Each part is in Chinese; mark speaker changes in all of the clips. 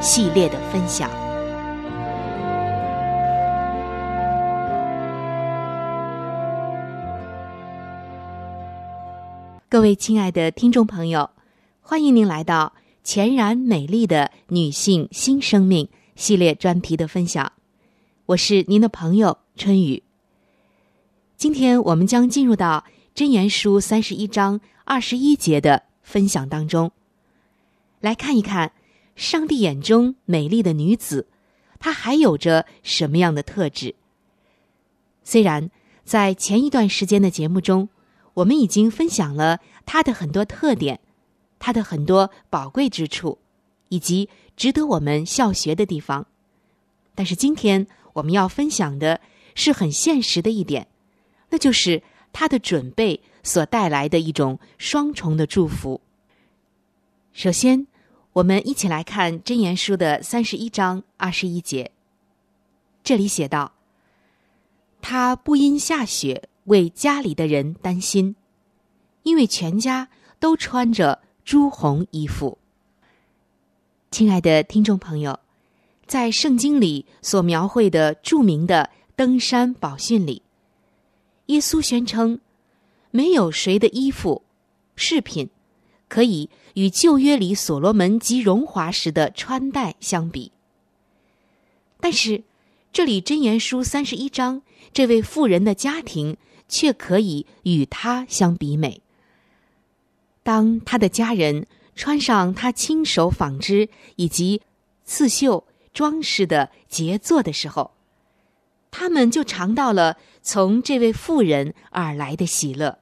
Speaker 1: 系列的分享。各位亲爱的听众朋友，欢迎您来到全然美丽的女性新生命系列专题的分享。我是您的朋友春雨。今天我们将进入到箴言书三十一章二十一节的分享当中，来看一看。上帝眼中美丽的女子，她还有着什么样的特质？虽然在前一段时间的节目中，我们已经分享了她的很多特点，她的很多宝贵之处，以及值得我们效学的地方，但是今天我们要分享的是很现实的一点，那就是她的准备所带来的一种双重的祝福。首先。我们一起来看《真言书》的三十一章二十一节。这里写道：“他不因下雪为家里的人担心，因为全家都穿着朱红衣服。”亲爱的听众朋友，在圣经里所描绘的著名的登山宝训里，耶稣宣称：“没有谁的衣服、饰品。”可以与旧约里所罗门极荣华时的穿戴相比，但是这里箴言书三十一章，这位妇人的家庭却可以与他相比美。当他的家人穿上他亲手纺织以及刺绣装饰的杰作的时候，他们就尝到了从这位妇人而来的喜乐，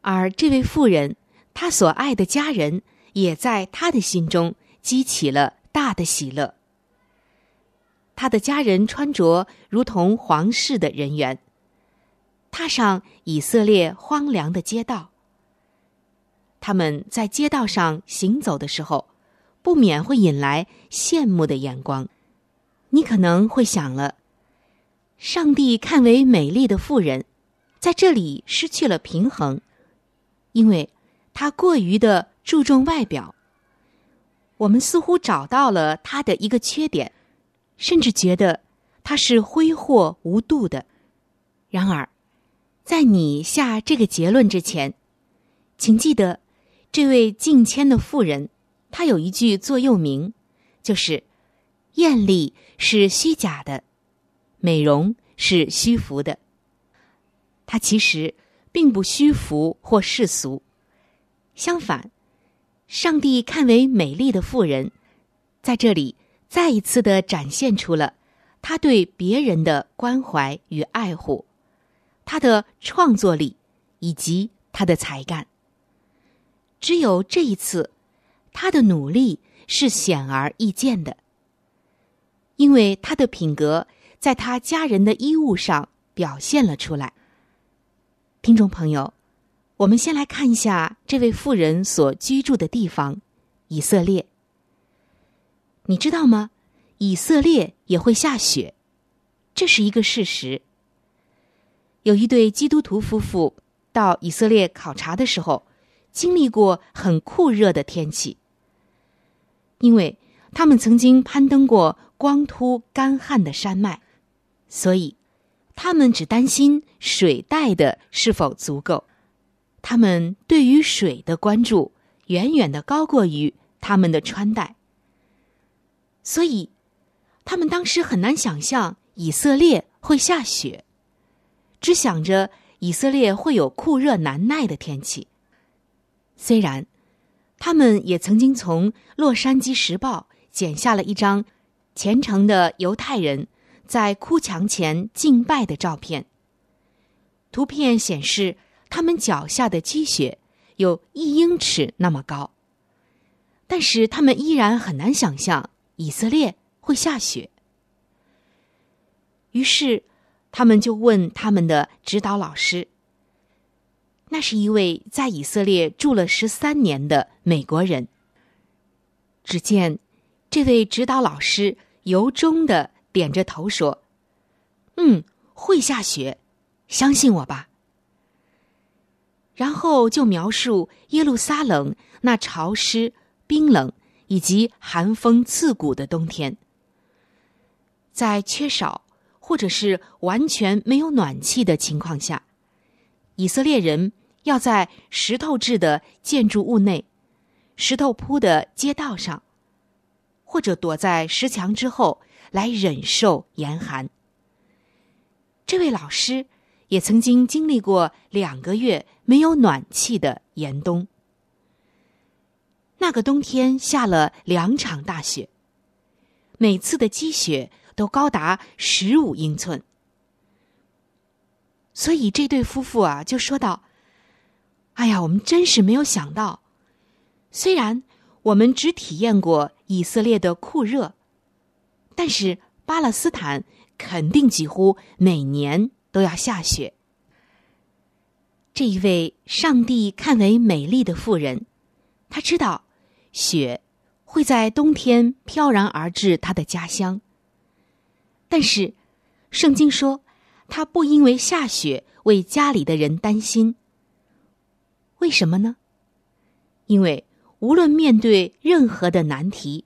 Speaker 1: 而这位妇人。他所爱的家人也在他的心中激起了大的喜乐。他的家人穿着如同皇室的人员，踏上以色列荒凉的街道。他们在街道上行走的时候，不免会引来羡慕的眼光。你可能会想了：上帝看为美丽的妇人，在这里失去了平衡。因为他过于的注重外表。我们似乎找到了他的一个缺点，甚至觉得他是挥霍无度的。然而，在你下这个结论之前，请记得，这位敬谦的妇人，她有一句座右铭，就是“艳丽是虚假的，美容是虚浮的。”他其实并不虚浮或世俗，相反，上帝看为美丽的妇人，在这里再一次的展现出了他对别人的关怀与爱护。他的创作力以及他的才干，只有这一次，他的努力是显而易见的，因为他的品格在他家人的衣物上表现了出来。听众朋友，我们先来看一下这位妇人所居住的地方——以色列。你知道吗？以色列也会下雪，这是一个事实。有一对基督徒夫妇到以色列考察的时候，经历过很酷热的天气，因为他们曾经攀登过光秃干旱的山脉，所以他们只担心水带的是否足够。他们对于水的关注远远的高过于他们的穿戴，所以他们当时很难想象以色列会下雪。只想着以色列会有酷热难耐的天气。虽然他们也曾经从《洛杉矶时报》剪下了一张虔诚的犹太人在哭墙前敬拜的照片，图片显示他们脚下的积雪有一英尺那么高，但是他们依然很难想象以色列会下雪。于是。他们就问他们的指导老师，那是一位在以色列住了十三年的美国人。只见这位指导老师由衷的点着头说：“嗯，会下雪，相信我吧。”然后就描述耶路撒冷那潮湿、冰冷以及寒风刺骨的冬天，在缺少。或者是完全没有暖气的情况下，以色列人要在石头制的建筑物内、石头铺的街道上，或者躲在石墙之后来忍受严寒。这位老师也曾经经历过两个月没有暖气的严冬。那个冬天下了两场大雪，每次的积雪。都高达十五英寸，所以这对夫妇啊就说道：“哎呀，我们真是没有想到，虽然我们只体验过以色列的酷热，但是巴勒斯坦肯定几乎每年都要下雪。”这一位上帝看为美丽的妇人，她知道雪会在冬天飘然而至她的家乡。但是，圣经说，他不因为下雪为家里的人担心。为什么呢？因为无论面对任何的难题，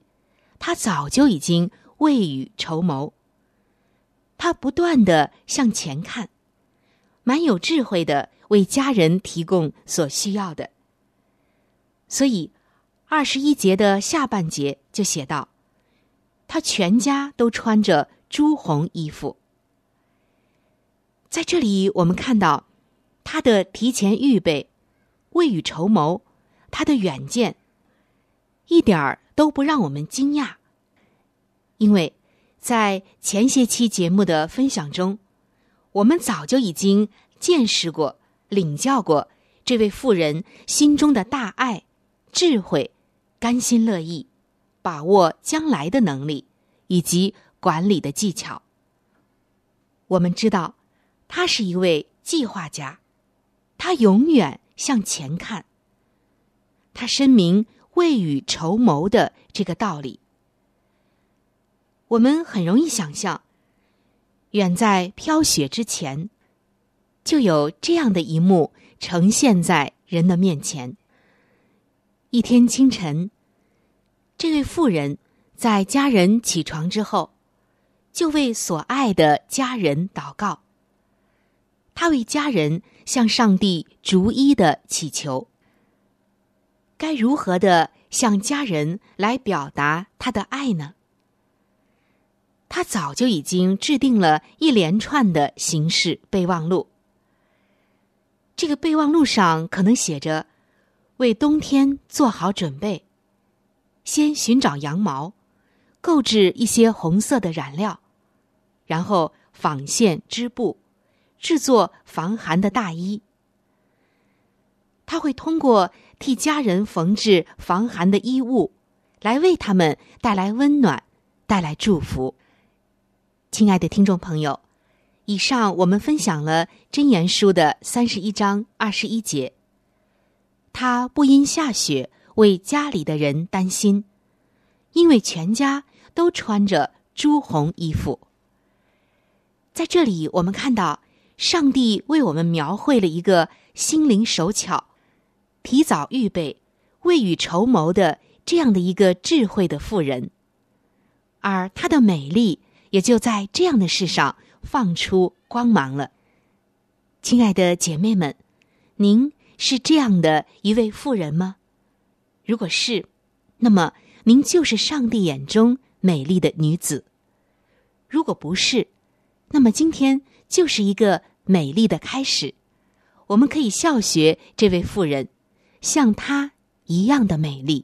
Speaker 1: 他早就已经未雨绸缪。他不断的向前看，蛮有智慧的为家人提供所需要的。所以，二十一节的下半节就写道：他全家都穿着。朱红衣服，在这里我们看到他的提前预备、未雨绸缪，他的远见，一点儿都不让我们惊讶。因为在前些期节目的分享中，我们早就已经见识过、领教过这位妇人心中的大爱、智慧、甘心乐意、把握将来的能力，以及。管理的技巧。我们知道，他是一位计划家，他永远向前看。他深明未雨绸缪的这个道理。我们很容易想象，远在飘雪之前，就有这样的一幕呈现在人的面前。一天清晨，这位妇人在家人起床之后，就为所爱的家人祷告。他为家人向上帝逐一的祈求，该如何的向家人来表达他的爱呢？他早就已经制定了一连串的形式备忘录。这个备忘录上可能写着：“为冬天做好准备，先寻找羊毛，购置一些红色的染料，然后纺线织布。”制作防寒的大衣，他会通过替家人缝制防寒的衣物，来为他们带来温暖，带来祝福。亲爱的听众朋友，以上我们分享了《真言书》的三十一章二十一节。他不因下雪为家里的人担心，因为全家都穿着朱红衣服。在这里，我们看到。上帝为我们描绘了一个心灵手巧、提早预备、未雨绸缪的这样的一个智慧的妇人，而她的美丽也就在这样的事上放出光芒了。亲爱的姐妹们，您是这样的一位妇人吗？如果是，那么您就是上帝眼中美丽的女子；如果不是，那么今天。就是一个美丽的开始，我们可以笑学这位妇人，像她一样的美丽。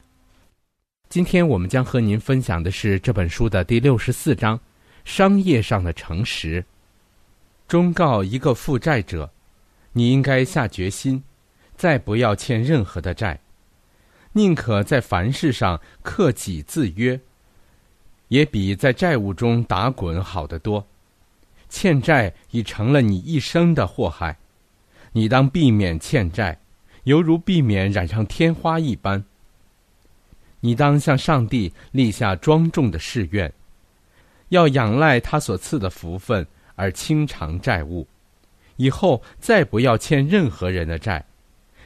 Speaker 2: 今天我们将和您分享的是这本书的第六十四章：商业上的诚实。忠告一个负债者，你应该下决心，再不要欠任何的债，宁可在凡事上克己自约。也比在债务中打滚好得多，欠债已成了你一生的祸害，你当避免欠债，犹如避免染上天花一般。你当向上帝立下庄重的誓愿，要仰赖他所赐的福分而清偿债务，以后再不要欠任何人的债，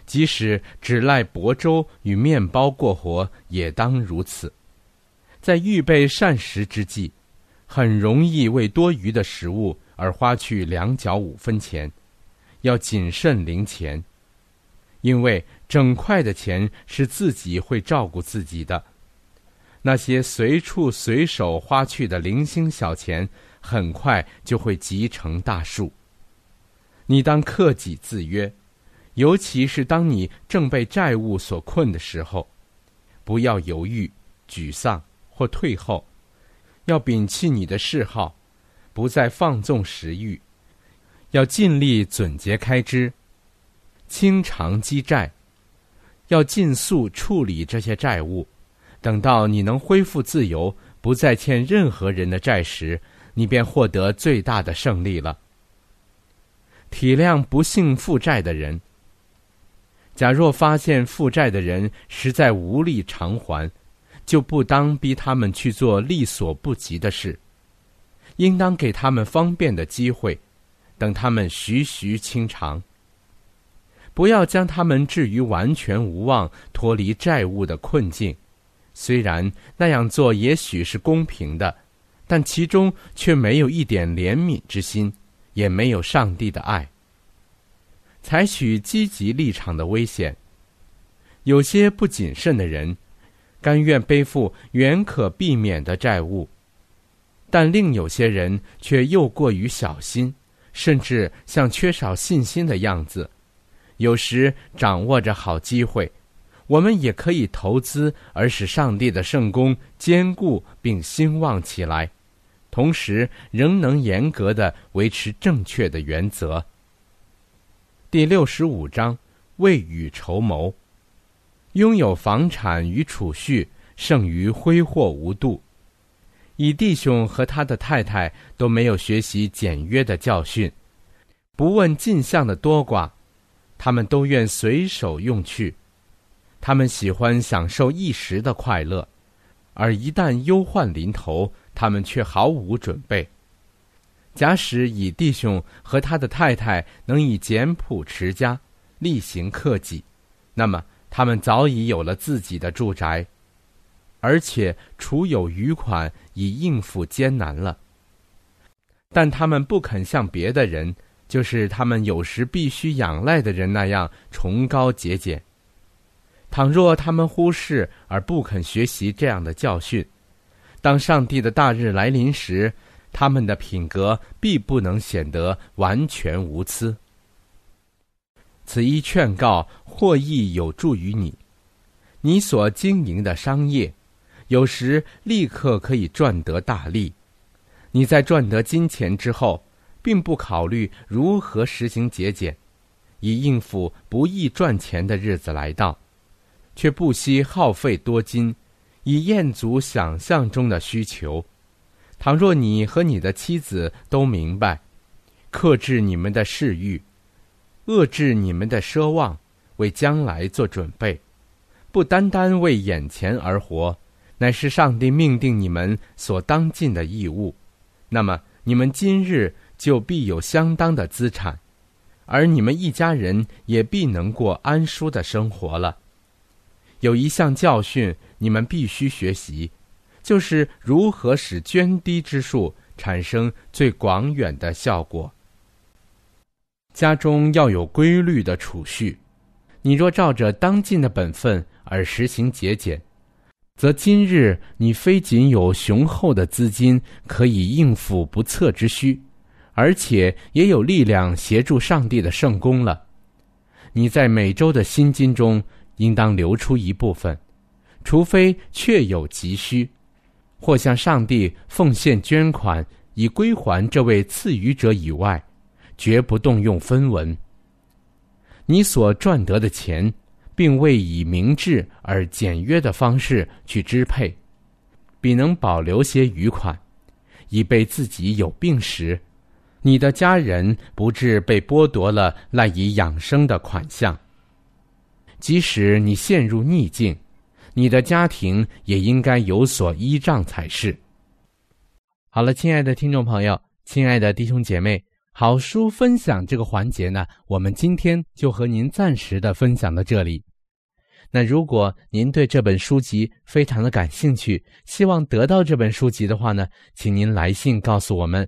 Speaker 2: 即使只赖薄粥与面包过活，也当如此。在预备膳食之际，很容易为多余的食物而花去两角五分钱，要谨慎零钱，因为整块的钱是自己会照顾自己的，那些随处随手花去的零星小钱，很快就会积成大树。你当克己自约，尤其是当你正被债务所困的时候，不要犹豫、沮丧或退后，要摒弃你的嗜好，不再放纵食欲，要尽力总结开支，清偿积债，要尽速处理这些债务。等到你能恢复自由，不再欠任何人的债时，你便获得最大的胜利了。体谅不幸负债的人。假若发现负债的人实在无力偿还，就不当逼他们去做力所不及的事，应当给他们方便的机会，等他们徐徐清偿。不要将他们置于完全无望脱离债务的困境，虽然那样做也许是公平的，但其中却没有一点怜悯之心，也没有上帝的爱。采取积极立场的危险。有些不谨慎的人，甘愿背负原可避免的债务，但另有些人却又过于小心，甚至像缺少信心的样子。有时掌握着好机会，我们也可以投资，而使上帝的圣功坚固并兴旺起来，同时仍能严格的维持正确的原则。第六十五章，未雨绸缪。拥有房产与储蓄，胜于挥霍无度。以弟兄和他的太太都没有学习简约的教训，不问进项的多寡，他们都愿随手用去。他们喜欢享受一时的快乐，而一旦忧患临头，他们却毫无准备。假使以弟兄和他的太太能以简朴持家，例行克己，那么他们早已有了自己的住宅，而且储有余款以应付艰难了。但他们不肯像别的人，就是他们有时必须仰赖的人那样崇高节俭。倘若他们忽视而不肯学习这样的教训，当上帝的大日来临时，他们的品格必不能显得完全无私。此一劝告或亦有助于你，你所经营的商业，有时立刻可以赚得大利。你在赚得金钱之后，并不考虑如何实行节俭，以应付不易赚钱的日子来到，却不惜耗费多金，以验足想象中的需求。倘若你和你的妻子都明白，克制你们的嗜欲，遏制你们的奢望，为将来做准备，不单单为眼前而活，乃是上帝命定你们所当尽的义务，那么你们今日就必有相当的资产，而你们一家人也必能过安舒的生活了。有一项教训，你们必须学习。就是如何使涓滴之数产生最广远的效果。家中要有规律的储蓄，你若照着当尽的本分而实行节俭，则今日你非仅有雄厚的资金可以应付不测之需，而且也有力量协助上帝的圣功了。你在每周的薪金中应当留出一部分，除非确有急需。或向上帝奉献捐款以归还这位赐予者以外，绝不动用分文。你所赚得的钱，并未以明智而简约的方式去支配，比能保留些余款，以备自己有病时，你的家人不至被剥夺了赖以养生的款项。即使你陷入逆境。你的家庭也应该有所依仗才是。好了，亲爱的听众朋友，亲爱的弟兄姐妹，好书分享这个环节呢，我们今天就和您暂时的分享到这里。那如果您对这本书籍非常的感兴趣，希望得到这本书籍的话呢，请您来信告诉我们，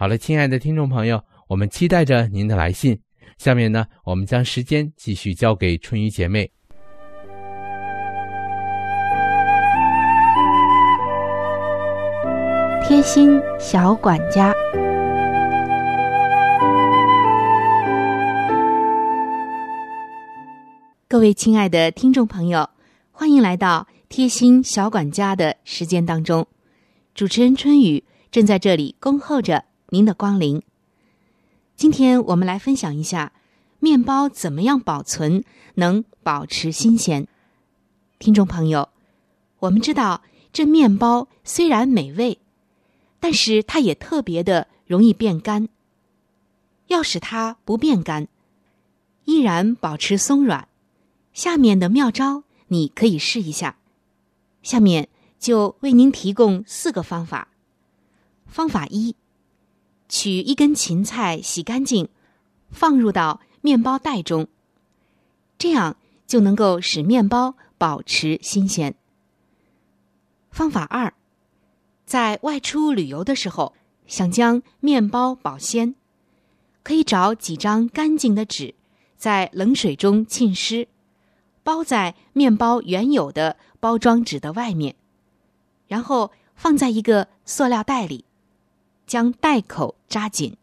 Speaker 2: 好了，亲爱的听众朋友，我们期待着您的来信。下面呢，我们将时间继续交给春雨姐妹。
Speaker 1: 贴心小管家，各位亲爱的听众朋友，欢迎来到贴心小管家的时间当中。主持人春雨正在这里恭候着您的光临。今天我们来分享一下面包怎么样保存能保持新鲜。听众朋友，我们知道这面包虽然美味，但是它也特别的容易变干。要使它不变干，依然保持松软。下面的妙招你可以试一下，下面就为您提供四个方法。方法一：取一根芹菜，洗干净，放入到面包袋中，这样就能够使面包保持新鲜。方法二：在外出旅游的时候，想将面包保鲜，可以找几张干净的纸，在冷水中浸湿。包在面包原有的包装纸的外面，然后放在一个塑料袋里，将袋口扎紧。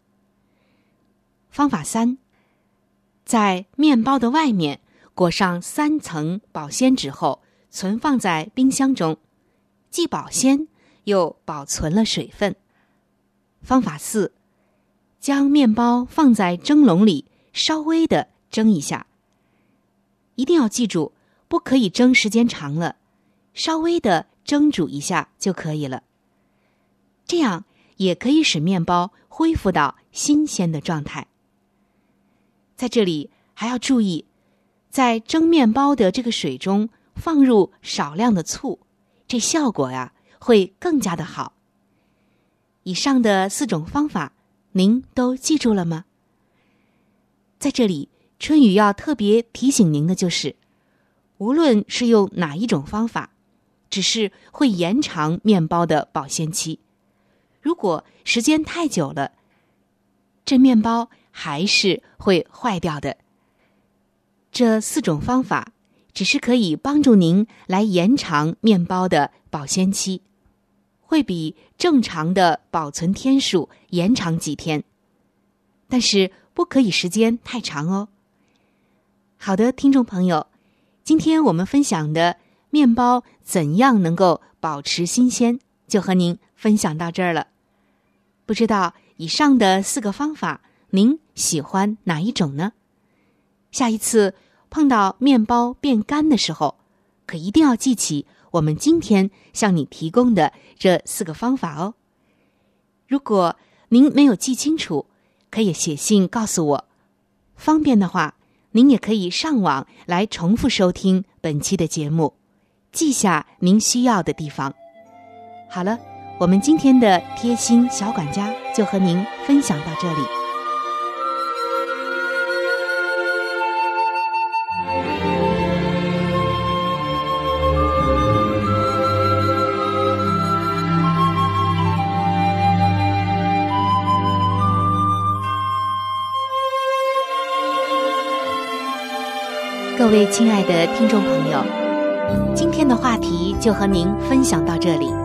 Speaker 1: 方法三，在面包的外面裹上三层保鲜纸后，存放在冰箱中，既保鲜又保存了水分。方法四，将面包放在蒸笼里，稍微的蒸一下。一定要记住，不可以蒸时间长了，稍微的蒸煮一下就可以了。这样也可以使面包恢复到新鲜的状态。在这里还要注意，在蒸面包的这个水中放入少量的醋，这效果呀会更加的好。以上的四种方法，您都记住了吗？在这里。春雨要特别提醒您的就是，无论是用哪一种方法，只是会延长面包的保鲜期。如果时间太久了，这面包还是会坏掉的。这四种方法只是可以帮助您来延长面包的保鲜期，会比正常的保存天数延长几天，但是不可以时间太长哦。好的，听众朋友，今天我们分享的面包怎样能够保持新鲜，就和您分享到这儿了。不知道以上的四个方法，您喜欢哪一种呢？下一次碰到面包变干的时候，可一定要记起我们今天向你提供的这四个方法哦。如果您没有记清楚，可以写信告诉我，方便的话。您也可以上网来重复收听本期的节目，记下您需要的地方。好了，我们今天的贴心小管家就和您分享到这里。各位亲爱的听众朋友，今天的话题就和您分享到这里。